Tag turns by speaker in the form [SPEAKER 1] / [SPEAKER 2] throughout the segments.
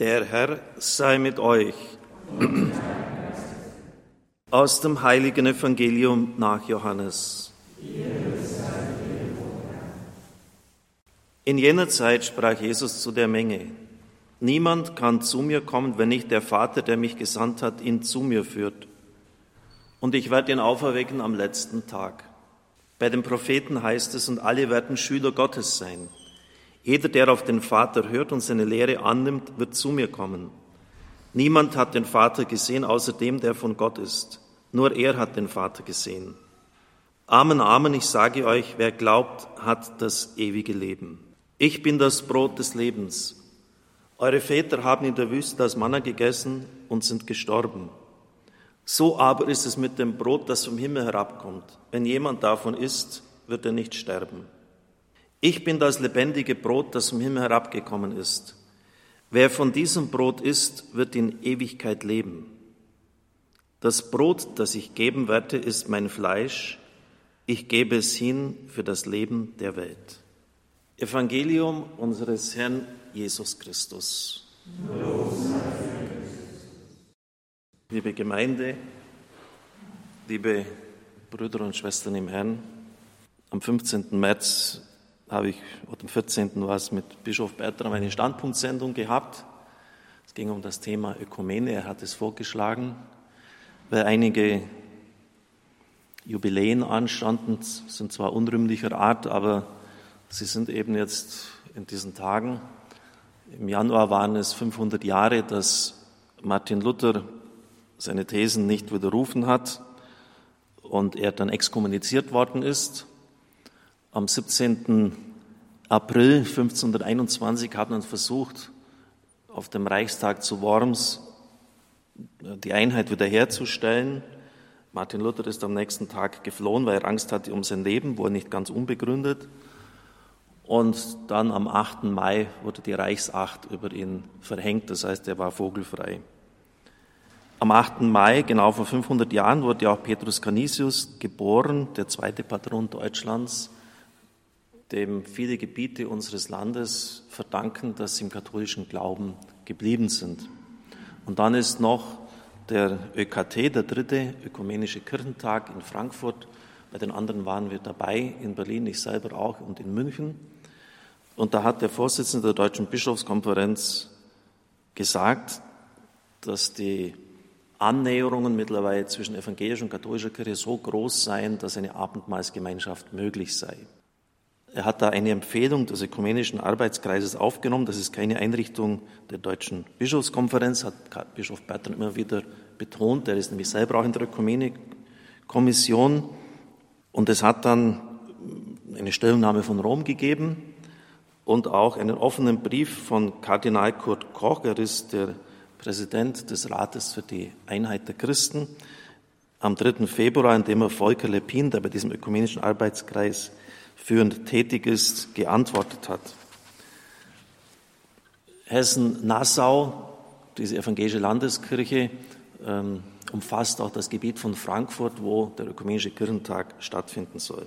[SPEAKER 1] Der Herr sei mit euch. Aus dem heiligen Evangelium nach Johannes. In jener Zeit sprach Jesus zu der Menge, Niemand kann zu mir kommen, wenn nicht der Vater, der mich gesandt hat, ihn zu mir führt. Und ich werde ihn auferwecken am letzten Tag. Bei den Propheten heißt es, und alle werden Schüler Gottes sein. Jeder, der auf den Vater hört und seine Lehre annimmt, wird zu mir kommen. Niemand hat den Vater gesehen, außer dem, der von Gott ist. Nur er hat den Vater gesehen. Amen, Amen, ich sage euch, wer glaubt, hat das ewige Leben. Ich bin das Brot des Lebens. Eure Väter haben in der Wüste das Manna gegessen und sind gestorben. So aber ist es mit dem Brot, das vom Himmel herabkommt. Wenn jemand davon isst, wird er nicht sterben. Ich bin das lebendige Brot, das vom Himmel herabgekommen ist. Wer von diesem Brot isst, wird in Ewigkeit leben. Das Brot, das ich geben werde, ist mein Fleisch. Ich gebe es hin für das Leben der Welt. Evangelium unseres Herrn Jesus Christus. Liebe Gemeinde, liebe Brüder und Schwestern im Herrn, am 15. März habe ich, am 14. war es mit Bischof Bertram eine Standpunktsendung gehabt. Es ging um das Thema Ökumene. Er hat es vorgeschlagen, weil einige Jubiläen anstanden, sind zwar unrühmlicher Art, aber sie sind eben jetzt in diesen Tagen. Im Januar waren es 500 Jahre, dass Martin Luther seine Thesen nicht widerrufen hat und er dann exkommuniziert worden ist. Am 17. April 1521 hat man versucht, auf dem Reichstag zu Worms die Einheit wiederherzustellen. Martin Luther ist am nächsten Tag geflohen, weil er Angst hatte um sein Leben, wohl nicht ganz unbegründet. Und dann am 8. Mai wurde die Reichsacht über ihn verhängt, das heißt, er war vogelfrei. Am 8. Mai, genau vor 500 Jahren, wurde auch Petrus Canisius geboren, der zweite Patron Deutschlands dem viele Gebiete unseres Landes verdanken, dass sie im katholischen Glauben geblieben sind. Und dann ist noch der ÖKT, der dritte ökumenische Kirchentag in Frankfurt. Bei den anderen waren wir dabei, in Berlin, ich selber auch und in München. Und da hat der Vorsitzende der Deutschen Bischofskonferenz gesagt, dass die Annäherungen mittlerweile zwischen evangelischer und katholischer Kirche so groß seien, dass eine Abendmahlsgemeinschaft möglich sei. Er hat da eine Empfehlung des Ökumenischen Arbeitskreises aufgenommen. Das ist keine Einrichtung der Deutschen Bischofskonferenz, hat Bischof Bertrand immer wieder betont. Er ist nämlich selber auch in der Ökumene-Kommission. Und es hat dann eine Stellungnahme von Rom gegeben und auch einen offenen Brief von Kardinal Kurt Koch. Er ist der Präsident des Rates für die Einheit der Christen. Am 3. Februar, in dem er Volker Lepin, der bei diesem ökumenischen Arbeitskreis führend tätig ist, geantwortet hat. Hessen-Nassau, diese evangelische Landeskirche, ähm, umfasst auch das Gebiet von Frankfurt, wo der Ökumenische Kirchentag stattfinden soll.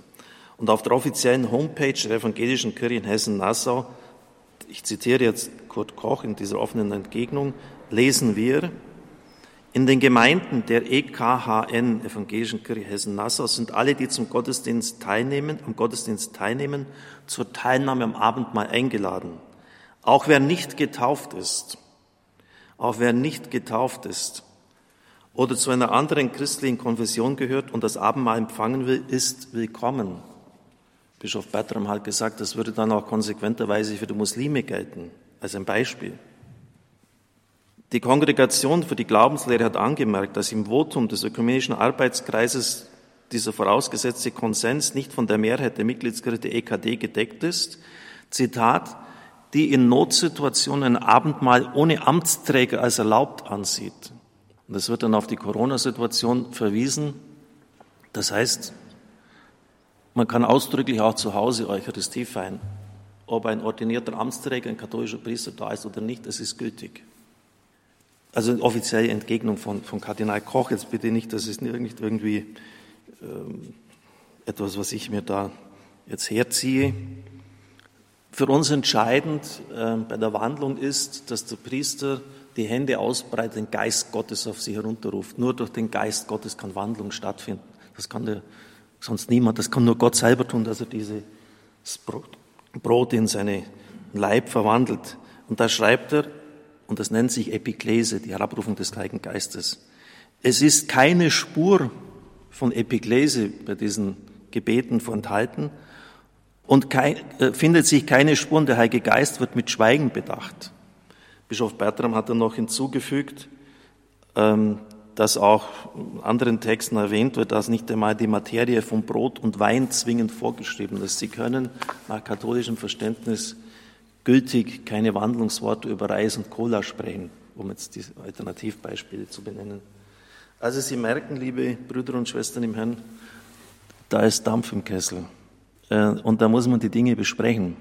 [SPEAKER 1] Und auf der offiziellen Homepage der evangelischen Kirche in Hessen-Nassau, ich zitiere jetzt Kurt Koch in dieser offenen Entgegnung, lesen wir, in den Gemeinden der EKHN, Evangelischen Kirche Hessen-Nassau, sind alle, die zum Gottesdienst teilnehmen, am Gottesdienst teilnehmen, zur Teilnahme am Abendmahl eingeladen. Auch wer nicht getauft ist, auch wer nicht getauft ist oder zu einer anderen christlichen Konfession gehört und das Abendmahl empfangen will, ist willkommen. Bischof Bertram hat gesagt, das würde dann auch konsequenterweise für die Muslime gelten, als ein Beispiel. Die Kongregation für die Glaubenslehre hat angemerkt, dass im Votum des ökumenischen Arbeitskreises dieser vorausgesetzte Konsens nicht von der Mehrheit der Mitgliedskirche der EKD gedeckt ist. Zitat, die in Notsituationen ein Abendmahl ohne Amtsträger als erlaubt ansieht. Und es wird dann auf die Corona-Situation verwiesen. Das heißt, man kann ausdrücklich auch zu Hause Eucharistie feiern. Ob ein ordinierter Amtsträger, ein katholischer Priester da ist oder nicht, das ist gültig. Also offizielle Entgegnung von, von Kardinal Koch. Jetzt bitte nicht, das ist nicht irgendwie ähm, etwas, was ich mir da jetzt herziehe. Für uns entscheidend äh, bei der Wandlung ist, dass der Priester die Hände ausbreitet, den Geist Gottes auf sie herunterruft. Nur durch den Geist Gottes kann Wandlung stattfinden. Das kann der, sonst niemand, das kann nur Gott selber tun, dass er dieses Brot in seine Leib verwandelt. Und da schreibt er, und das nennt sich Epiklese, die Herabrufung des Heiligen Geistes. Es ist keine Spur von Epiklese bei diesen Gebeten enthalten und kein, äh, findet sich keine Spur und der Heilige Geist wird mit Schweigen bedacht. Bischof Bertram hat dann noch hinzugefügt, ähm, dass auch in anderen Texten erwähnt wird, dass nicht einmal die Materie von Brot und Wein zwingend vorgeschrieben ist. Sie können nach katholischem Verständnis gültig keine Wandlungsworte über Reis und Cola sprechen, um jetzt die Alternativbeispiele zu benennen. Also Sie merken, liebe Brüder und Schwestern im Herrn, da ist Dampf im Kessel. Äh, und da muss man die Dinge besprechen.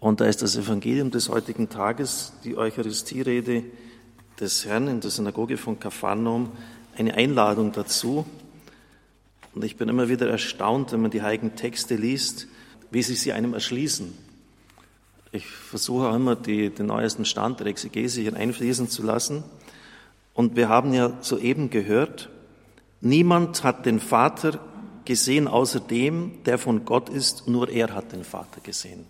[SPEAKER 1] Und da ist das Evangelium des heutigen Tages, die Eucharistierede des Herrn in der Synagoge von Kapharnaum, eine Einladung dazu. Und ich bin immer wieder erstaunt, wenn man die heiligen Texte liest, wie sie sie einem erschließen. Ich versuche auch immer, die, den neuesten Stand der Exegese hier einfließen zu lassen. Und wir haben ja soeben gehört, niemand hat den Vater gesehen außer dem, der von Gott ist, nur er hat den Vater gesehen.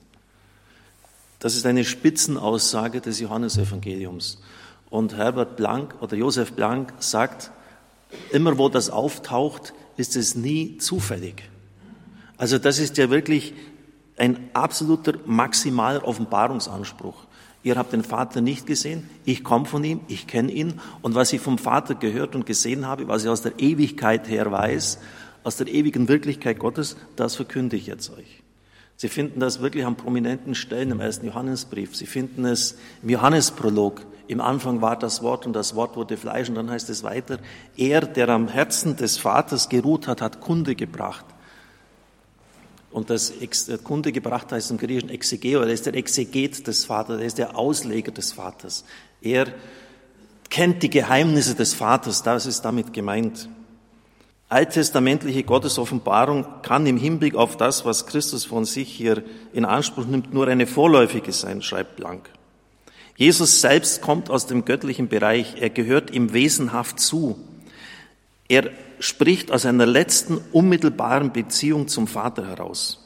[SPEAKER 1] Das ist eine Spitzenaussage des Johannesevangeliums. Und Herbert Blank oder Josef Blank sagt, immer wo das auftaucht, ist es nie zufällig. Also das ist ja wirklich ein absoluter maximaler Offenbarungsanspruch. Ihr habt den Vater nicht gesehen, ich komme von ihm, ich kenne ihn und was ich vom Vater gehört und gesehen habe, was ich aus der Ewigkeit her weiß, aus der ewigen Wirklichkeit Gottes, das verkünde ich jetzt euch. Sie finden das wirklich an prominenten Stellen im ersten Johannesbrief. Sie finden es im Johannesprolog. Im Anfang war das Wort und das Wort wurde Fleisch und dann heißt es weiter, er, der am Herzen des Vaters geruht hat, hat Kunde gebracht. Und das Kunde gebracht heißt im Griechischen Exegeo, er ist der Exeget des Vaters, er ist der Ausleger des Vaters. Er kennt die Geheimnisse des Vaters, das ist damit gemeint. Alttestamentliche Gottesoffenbarung kann im Hinblick auf das, was Christus von sich hier in Anspruch nimmt, nur eine vorläufige sein, schreibt Blank. Jesus selbst kommt aus dem göttlichen Bereich, er gehört ihm wesenhaft zu. Er spricht aus einer letzten unmittelbaren Beziehung zum Vater heraus.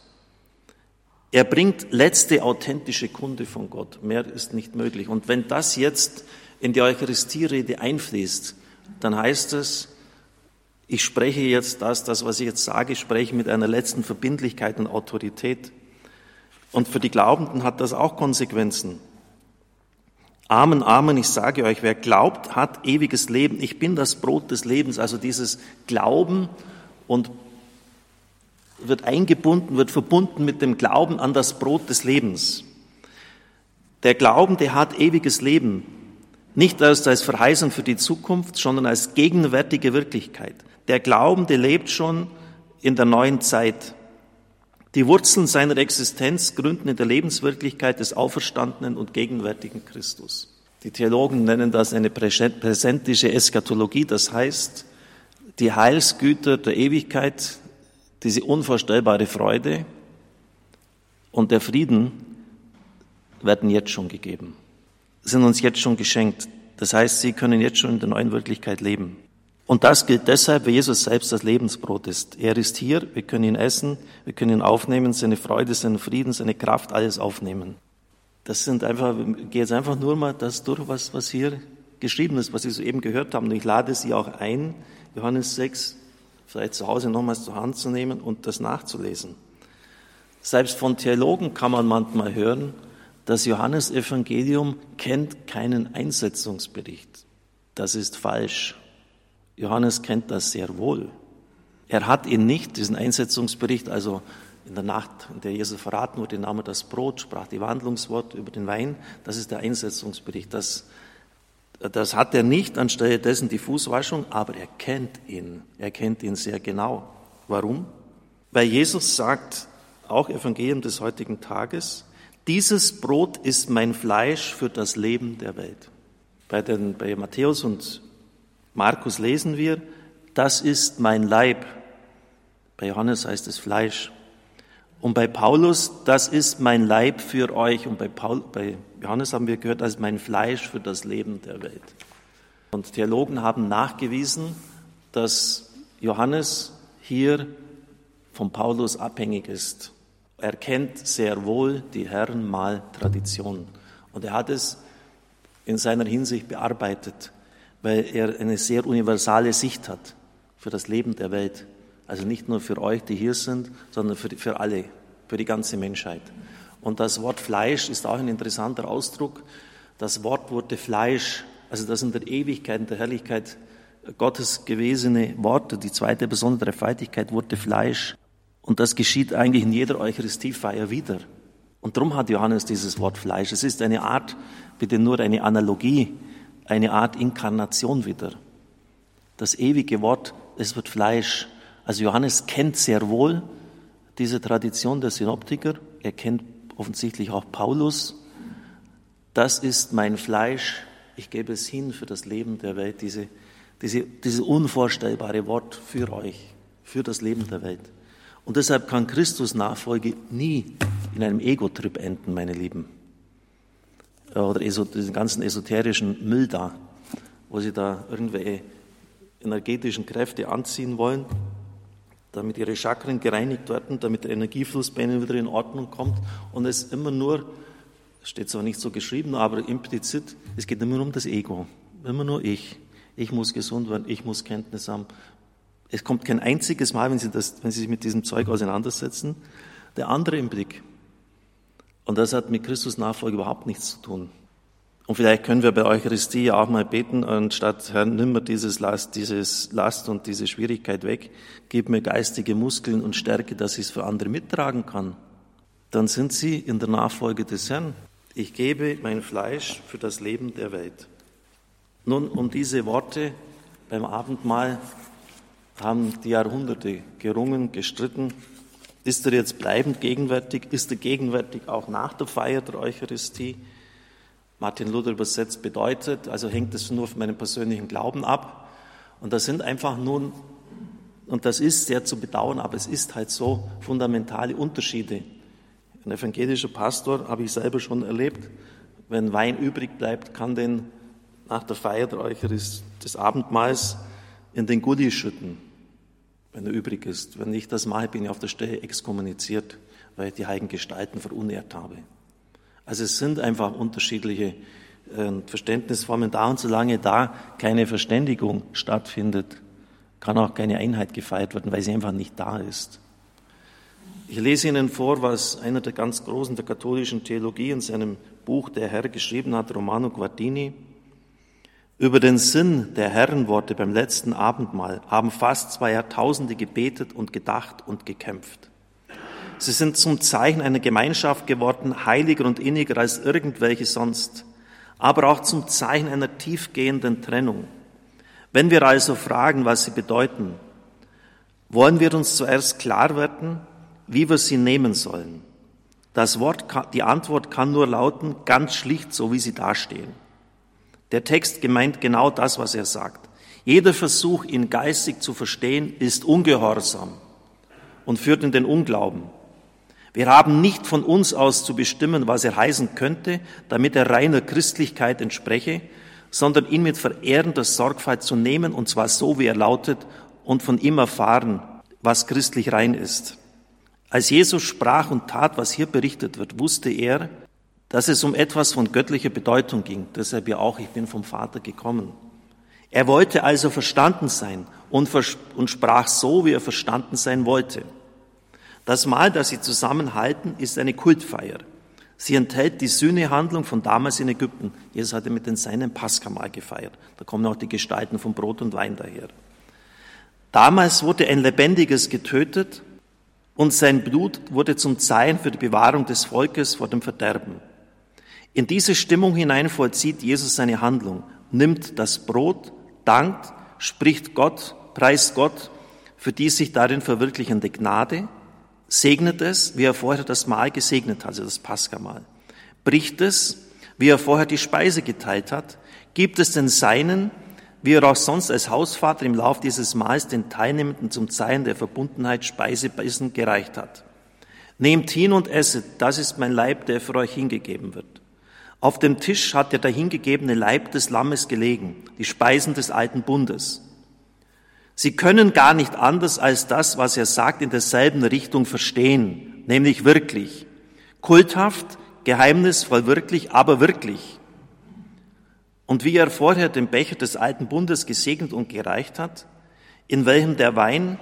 [SPEAKER 1] Er bringt letzte authentische Kunde von Gott. Mehr ist nicht möglich. Und wenn das jetzt in die Eucharistierede einfließt, dann heißt es, ich spreche jetzt das, das, was ich jetzt sage, spreche mit einer letzten Verbindlichkeit und Autorität. Und für die Glaubenden hat das auch Konsequenzen. Amen, Amen, ich sage euch, wer glaubt, hat ewiges Leben. Ich bin das Brot des Lebens. Also dieses Glauben und wird eingebunden, wird verbunden mit dem Glauben an das Brot des Lebens. Der Glaubende hat ewiges Leben. Nicht erst als Verheißung für die Zukunft, sondern als gegenwärtige Wirklichkeit. Der Glaubende lebt schon in der neuen Zeit. Die Wurzeln seiner Existenz gründen in der Lebenswirklichkeit des auferstandenen und gegenwärtigen Christus. Die Theologen nennen das eine präsentische Eschatologie, das heißt, die Heilsgüter der Ewigkeit, diese unvorstellbare Freude und der Frieden werden jetzt schon gegeben, sind uns jetzt schon geschenkt. Das heißt, sie können jetzt schon in der neuen Wirklichkeit leben. Und das gilt deshalb, weil Jesus selbst das Lebensbrot ist. Er ist hier, wir können ihn essen, wir können ihn aufnehmen, seine Freude, seinen Frieden, seine Kraft, alles aufnehmen. Das sind einfach, geht jetzt einfach nur mal das durch, was, was hier geschrieben ist, was Sie soeben gehört haben. Und ich lade Sie auch ein, Johannes 6, vielleicht zu Hause nochmals zur Hand zu nehmen und das nachzulesen. Selbst von Theologen kann man manchmal hören, das Johannesevangelium kennt keinen Einsetzungsbericht. Das ist falsch. Johannes kennt das sehr wohl. Er hat ihn nicht, diesen Einsetzungsbericht, also in der Nacht, in der Jesus verraten wurde, nahm er das Brot, sprach die Wandlungswort über den Wein. Das ist der Einsetzungsbericht. Das, das hat er nicht anstelle dessen die Fußwaschung, aber er kennt ihn. Er kennt ihn sehr genau. Warum? Weil Jesus sagt, auch Evangelium des heutigen Tages, dieses Brot ist mein Fleisch für das Leben der Welt. Bei, den, bei Matthäus und Markus lesen wir, das ist mein Leib. Bei Johannes heißt es Fleisch. Und bei Paulus, das ist mein Leib für euch. Und bei, Paul, bei Johannes haben wir gehört, das ist mein Fleisch für das Leben der Welt. Und Theologen haben nachgewiesen, dass Johannes hier von Paulus abhängig ist. Er kennt sehr wohl die Herrenmahl-Tradition. Und er hat es in seiner Hinsicht bearbeitet, weil er eine sehr universale Sicht hat für das Leben der Welt. Also nicht nur für euch, die hier sind, sondern für, für alle, für die ganze Menschheit. Und das Wort Fleisch ist auch ein interessanter Ausdruck. Das Wort wurde Fleisch, also das in der Ewigkeit, in der Herrlichkeit Gottes gewesene Worte, die zweite besondere Feitigkeit wurde Fleisch. Und das geschieht eigentlich in jeder Eucharistiefeier wieder. Und darum hat Johannes dieses Wort Fleisch. Es ist eine Art, bitte nur eine Analogie, eine Art Inkarnation wieder. Das ewige Wort, es wird Fleisch. Also Johannes kennt sehr wohl diese Tradition der Synoptiker. Er kennt offensichtlich auch Paulus. Das ist mein Fleisch. Ich gebe es hin für das Leben der Welt. Diese, diese, dieses unvorstellbare Wort für euch, für das Leben der Welt. Und deshalb kann Christus Nachfolge nie in einem Ego-Trip enden, meine Lieben. Oder diesen ganzen esoterischen Müll da, wo sie da irgendwelche energetischen Kräfte anziehen wollen damit ihre Chakren gereinigt werden, damit der Energiefluss bei ihnen wieder in Ordnung kommt und es immer nur, steht zwar nicht so geschrieben, aber implizit, es geht immer nur um das Ego. Immer nur ich. Ich muss gesund werden, ich muss Kenntnis haben. Es kommt kein einziges Mal, wenn Sie, das, wenn Sie sich mit diesem Zeug auseinandersetzen, der andere im Blick. Und das hat mit Christus Nachfolge überhaupt nichts zu tun. Und vielleicht können wir bei Eucharistie ja auch mal beten, anstatt, Herr, nimm mir dieses Last, dieses Last und diese Schwierigkeit weg, gib mir geistige Muskeln und Stärke, dass ich es für andere mittragen kann. Dann sind Sie in der Nachfolge des Herrn. Ich gebe mein Fleisch für das Leben der Welt. Nun, um diese Worte beim Abendmahl haben die Jahrhunderte gerungen, gestritten. Ist er jetzt bleibend gegenwärtig? Ist er gegenwärtig auch nach der Feier der Eucharistie? Martin Luther übersetzt bedeutet, also hängt es nur von meinem persönlichen Glauben ab. Und das sind einfach nun, und das ist sehr zu bedauern, aber es ist halt so fundamentale Unterschiede. Ein evangelischer Pastor, habe ich selber schon erlebt, wenn Wein übrig bleibt, kann den nach der Feier der Eucharistie des Abendmahls in den Gully schütten, wenn er übrig ist. Wenn ich das mache, bin ich auf der Stelle exkommuniziert, weil ich die heiligen Gestalten verunehrt habe. Also es sind einfach unterschiedliche äh, Verständnisformen da und solange da keine Verständigung stattfindet, kann auch keine Einheit gefeiert werden, weil sie einfach nicht da ist. Ich lese Ihnen vor, was einer der ganz Großen der katholischen Theologie in seinem Buch Der Herr geschrieben hat, Romano Guardini. Über den Sinn der Herrenworte beim letzten Abendmahl haben fast zwei Jahrtausende gebetet und gedacht und gekämpft. Sie sind zum Zeichen einer Gemeinschaft geworden, heiliger und inniger als irgendwelche sonst, aber auch zum Zeichen einer tiefgehenden Trennung. Wenn wir also fragen, was sie bedeuten, wollen wir uns zuerst klar werden, wie wir sie nehmen sollen. Das Wort, die Antwort kann nur lauten, ganz schlicht, so wie sie dastehen. Der Text gemeint genau das, was er sagt. Jeder Versuch, ihn geistig zu verstehen, ist ungehorsam und führt in den Unglauben. Wir haben nicht von uns aus zu bestimmen, was er heißen könnte, damit er reiner Christlichkeit entspreche, sondern ihn mit verehrender Sorgfalt zu nehmen, und zwar so, wie er lautet, und von ihm erfahren, was christlich rein ist. Als Jesus sprach und tat, was hier berichtet wird, wusste er, dass es um etwas von göttlicher Bedeutung ging. Deshalb ja auch, ich bin vom Vater gekommen. Er wollte also verstanden sein und, und sprach so, wie er verstanden sein wollte. Das Mahl, das sie zusammenhalten, ist eine Kultfeier. Sie enthält die Sühnehandlung von damals in Ägypten. Jesus hatte mit den Seinen Paschamahl gefeiert. Da kommen auch die Gestalten von Brot und Wein daher. Damals wurde ein Lebendiges getötet und sein Blut wurde zum Zeichen für die Bewahrung des Volkes vor dem Verderben. In diese Stimmung hinein vollzieht Jesus seine Handlung, nimmt das Brot, dankt, spricht Gott, preist Gott für die sich darin verwirklichende Gnade segnet es, wie er vorher das Mahl gesegnet hat, also das Paschamahl. Bricht es, wie er vorher die Speise geteilt hat, gibt es den Seinen, wie er auch sonst als Hausvater im Lauf dieses Mahls den Teilnehmenden zum Zeichen der Verbundenheit Speisebissen gereicht hat. Nehmt hin und esset, das ist mein Leib, der für euch hingegeben wird. Auf dem Tisch hat der dahingegebene Leib des Lammes gelegen, die Speisen des alten Bundes. Sie können gar nicht anders als das, was er sagt, in derselben Richtung verstehen, nämlich wirklich. Kulthaft, geheimnisvoll wirklich, aber wirklich. Und wie er vorher den Becher des alten Bundes gesegnet und gereicht hat, in welchem der Wein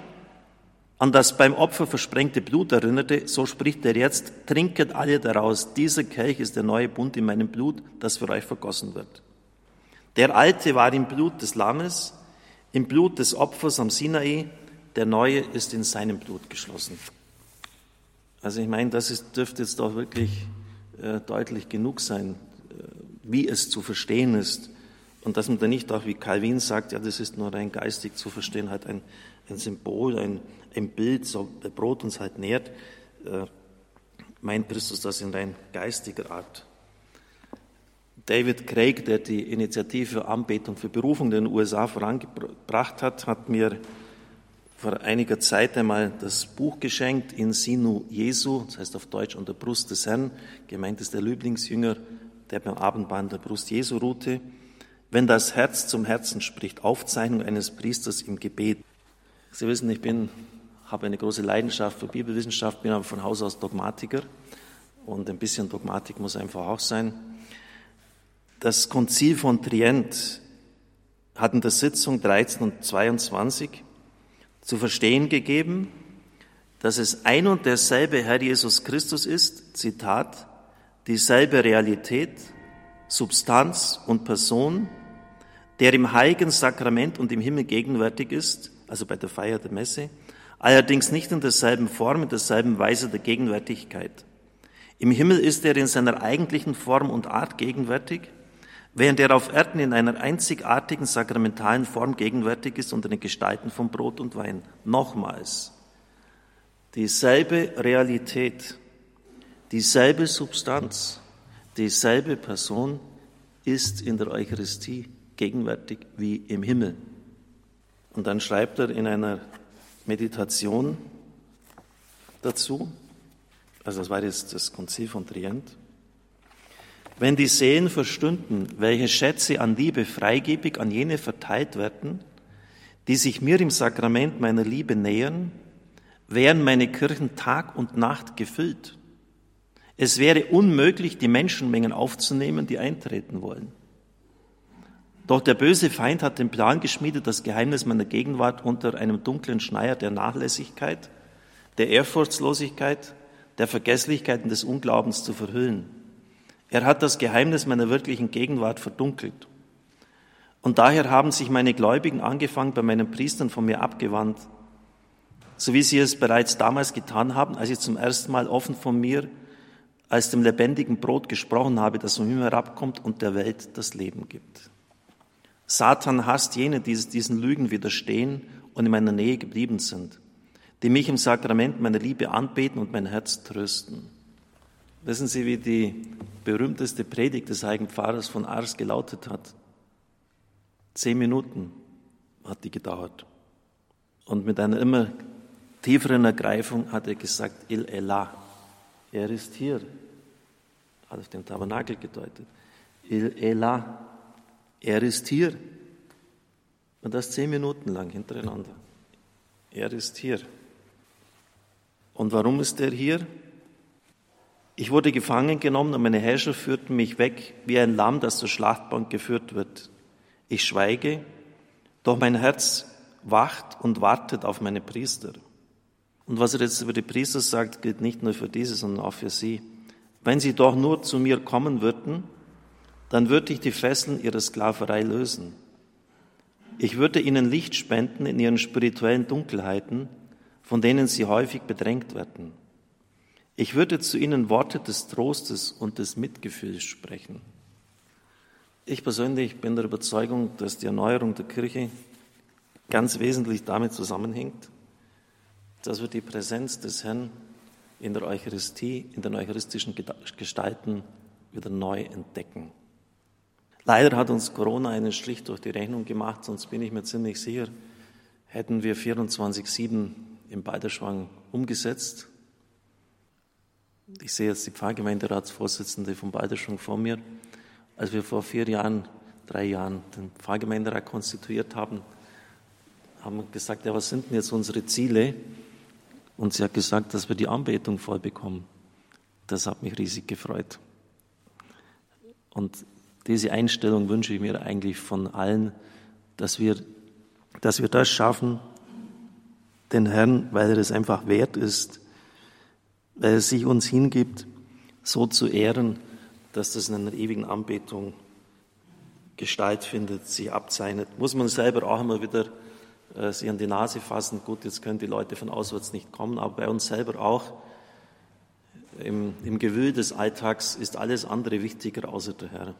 [SPEAKER 1] an das beim Opfer versprengte Blut erinnerte, so spricht er jetzt, trinket alle daraus, dieser Kelch ist der neue Bund in meinem Blut, das für euch vergossen wird. Der alte war im Blut des Lammes, im Blut des Opfers am Sinai, der neue ist in seinem Blut geschlossen. Also ich meine, das ist, dürfte jetzt doch wirklich äh, deutlich genug sein, äh, wie es zu verstehen ist. Und dass man da nicht auch, wie Calvin sagt, ja, das ist nur rein geistig zu verstehen, halt ein, ein Symbol, ein, ein Bild, so der Brot uns halt nährt, äh, meint Christus das in rein geistiger Art. David Craig, der die Initiative Anbetung für Berufung in den USA vorangebracht hat, hat mir vor einiger Zeit einmal das Buch geschenkt, In Sinu Jesu, das heißt auf Deutsch an der Brust des Herrn, gemeint ist der Lieblingsjünger, der beim Abendbahn der Brust Jesu ruhte. Wenn das Herz zum Herzen spricht, Aufzeichnung eines Priesters im Gebet. Sie wissen, ich bin, habe eine große Leidenschaft für Bibelwissenschaft, bin aber von Haus aus Dogmatiker und ein bisschen Dogmatik muss einfach auch sein. Das Konzil von Trient hat in der Sitzung 13 und 22 zu verstehen gegeben, dass es ein und derselbe Herr Jesus Christus ist, Zitat, dieselbe Realität, Substanz und Person, der im heiligen Sakrament und im Himmel gegenwärtig ist, also bei der Feier der Messe, allerdings nicht in derselben Form, in derselben Weise der Gegenwärtigkeit. Im Himmel ist er in seiner eigentlichen Form und Art gegenwärtig, während er auf Erden in einer einzigartigen sakramentalen Form gegenwärtig ist unter den Gestalten von Brot und Wein. Nochmals, dieselbe Realität, dieselbe Substanz, dieselbe Person ist in der Eucharistie gegenwärtig wie im Himmel. Und dann schreibt er in einer Meditation dazu, also das war jetzt das Konzil von Trient, wenn die Seelen verstünden, welche Schätze an Liebe freigebig an jene verteilt werden, die sich mir im Sakrament meiner Liebe nähern, wären meine Kirchen Tag und Nacht gefüllt. Es wäre unmöglich, die Menschenmengen aufzunehmen, die eintreten wollen. Doch der böse Feind hat den Plan geschmiedet, das Geheimnis meiner Gegenwart unter einem dunklen Schleier der Nachlässigkeit, der Ehrfurchtslosigkeit, der Vergesslichkeit und des Unglaubens zu verhüllen. Er hat das Geheimnis meiner wirklichen Gegenwart verdunkelt. Und daher haben sich meine Gläubigen angefangen, bei meinen Priestern von mir abgewandt, so wie sie es bereits damals getan haben, als ich zum ersten Mal offen von mir als dem lebendigen Brot gesprochen habe, das von mir herabkommt und der Welt das Leben gibt. Satan hasst jene, die diesen Lügen widerstehen und in meiner Nähe geblieben sind, die mich im Sakrament meiner Liebe anbeten und mein Herz trösten. Wissen Sie, wie die berühmteste Predigt des heiligen Pfarrers von Ars gelautet hat? Zehn Minuten hat die gedauert. Und mit einer immer tieferen Ergreifung hat er gesagt, Il Elah. Er ist hier. Hat auf den Tabernakel gedeutet. Il Elah. Er ist hier. Und das zehn Minuten lang hintereinander. Er ist hier. Und warum ist er hier? Ich wurde gefangen genommen und meine Herrscher führten mich weg wie ein Lamm, das zur Schlachtbank geführt wird. Ich schweige, doch mein Herz wacht und wartet auf meine Priester. Und was er jetzt über die Priester sagt, gilt nicht nur für diese, sondern auch für sie. Wenn sie doch nur zu mir kommen würden, dann würde ich die Fesseln ihrer Sklaverei lösen. Ich würde ihnen Licht spenden in ihren spirituellen Dunkelheiten, von denen sie häufig bedrängt werden. Ich würde zu ihnen Worte des Trostes und des Mitgefühls sprechen. Ich persönlich bin der Überzeugung, dass die Erneuerung der Kirche ganz wesentlich damit zusammenhängt, dass wir die Präsenz des Herrn in der Eucharistie, in den eucharistischen Gestalten wieder neu entdecken. Leider hat uns Corona einen Strich durch die Rechnung gemacht, sonst bin ich mir ziemlich sicher, hätten wir 24-7 im Balderschwang umgesetzt, Ich sehe jetzt die Pfarrgemeinderatsvorsitzende von Balderschwang vor mir. Als wir vor vier Jahren, drei Jahren den Pfarrgemeinderat konstituiert haben, haben wir gesagt, ja, was sind denn jetzt unsere Ziele? Und sie hat gesagt, dass wir die Anbetung voll bekommen. Das hat mich riesig gefreut. Und diese Einstellung wünsche ich mir eigentlich von allen, dass wir, dass wir das schaffen, den Herrn, weil er es einfach wert ist, weil er sich uns hingibt, so zu ehren, dass das in einer ewigen Anbetung Gestalt findet, sich abzeichnet. Muss man selber auch immer wieder äh, sich an die Nase fassen. Gut, jetzt können die Leute von auswärts nicht kommen, aber bei uns selber auch. Im, Im Gewühl des Alltags ist alles andere wichtiger außer der Herr.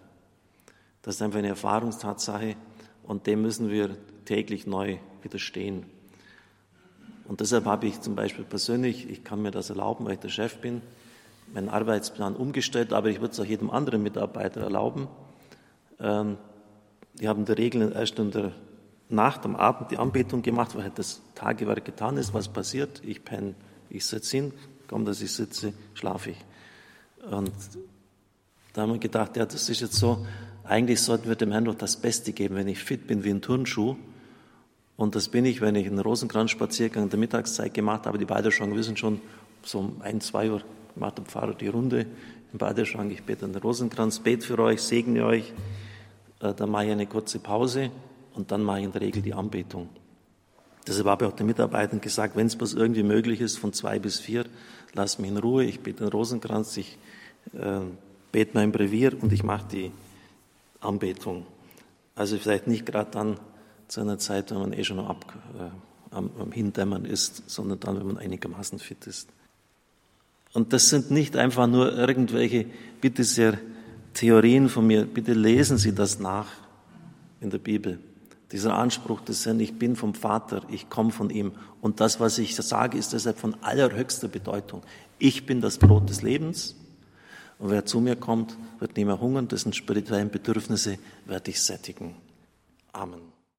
[SPEAKER 1] Das ist einfach eine Erfahrungstatsache und dem müssen wir täglich neu widerstehen. Und deshalb habe ich zum Beispiel persönlich, ich kann mir das erlauben, weil ich der Chef bin, meinen Arbeitsplan umgestellt, aber ich würde es auch jedem anderen Mitarbeiter erlauben. Ähm, die haben in der Regel erst in der Nacht, am Abend die Anbetung gemacht, weil halt das Tagewerk getan ist. Was passiert? Ich penne, ich setze hin, kaum dass ich sitze, schlafe ich. Und da haben wir gedacht, ja, das ist jetzt so, eigentlich sollten wir dem Herrn doch das Beste geben, wenn ich fit bin wie ein Turnschuh, und das bin ich, wenn ich einen Rosenkranzspaziergang in der Mittagszeit gemacht habe. Die Balderschwang wissen schon, so um ein, zwei Uhr macht der Pfarrer die Runde im Balderschwang. Ich bete den Rosenkranz, bete für euch, segne euch. Äh, dann mache ich eine kurze Pause und dann mache ich in der Regel die Anbetung. Deshalb habe ich auch den Mitarbeitern gesagt, wenn es bloß irgendwie möglich ist, von zwei bis vier, lasst mich in Ruhe, ich bete den Rosenkranz, ich äh, bete mein Brevier und ich mache die Anbetung. Also vielleicht nicht gerade dann, zu einer Zeit, wenn man eh schon ab, äh, am, am Hindämmern ist, sondern dann, wenn man einigermaßen fit ist. Und das sind nicht einfach nur irgendwelche, bitte sehr, Theorien von mir. Bitte lesen Sie das nach in der Bibel. Dieser Anspruch des Herrn, ich bin vom Vater, ich komme von ihm. Und das, was ich sage, ist deshalb von allerhöchster Bedeutung. Ich bin das Brot des Lebens. Und wer zu mir kommt, wird nicht mehr hungern, dessen spirituellen Bedürfnisse werde ich sättigen. Amen.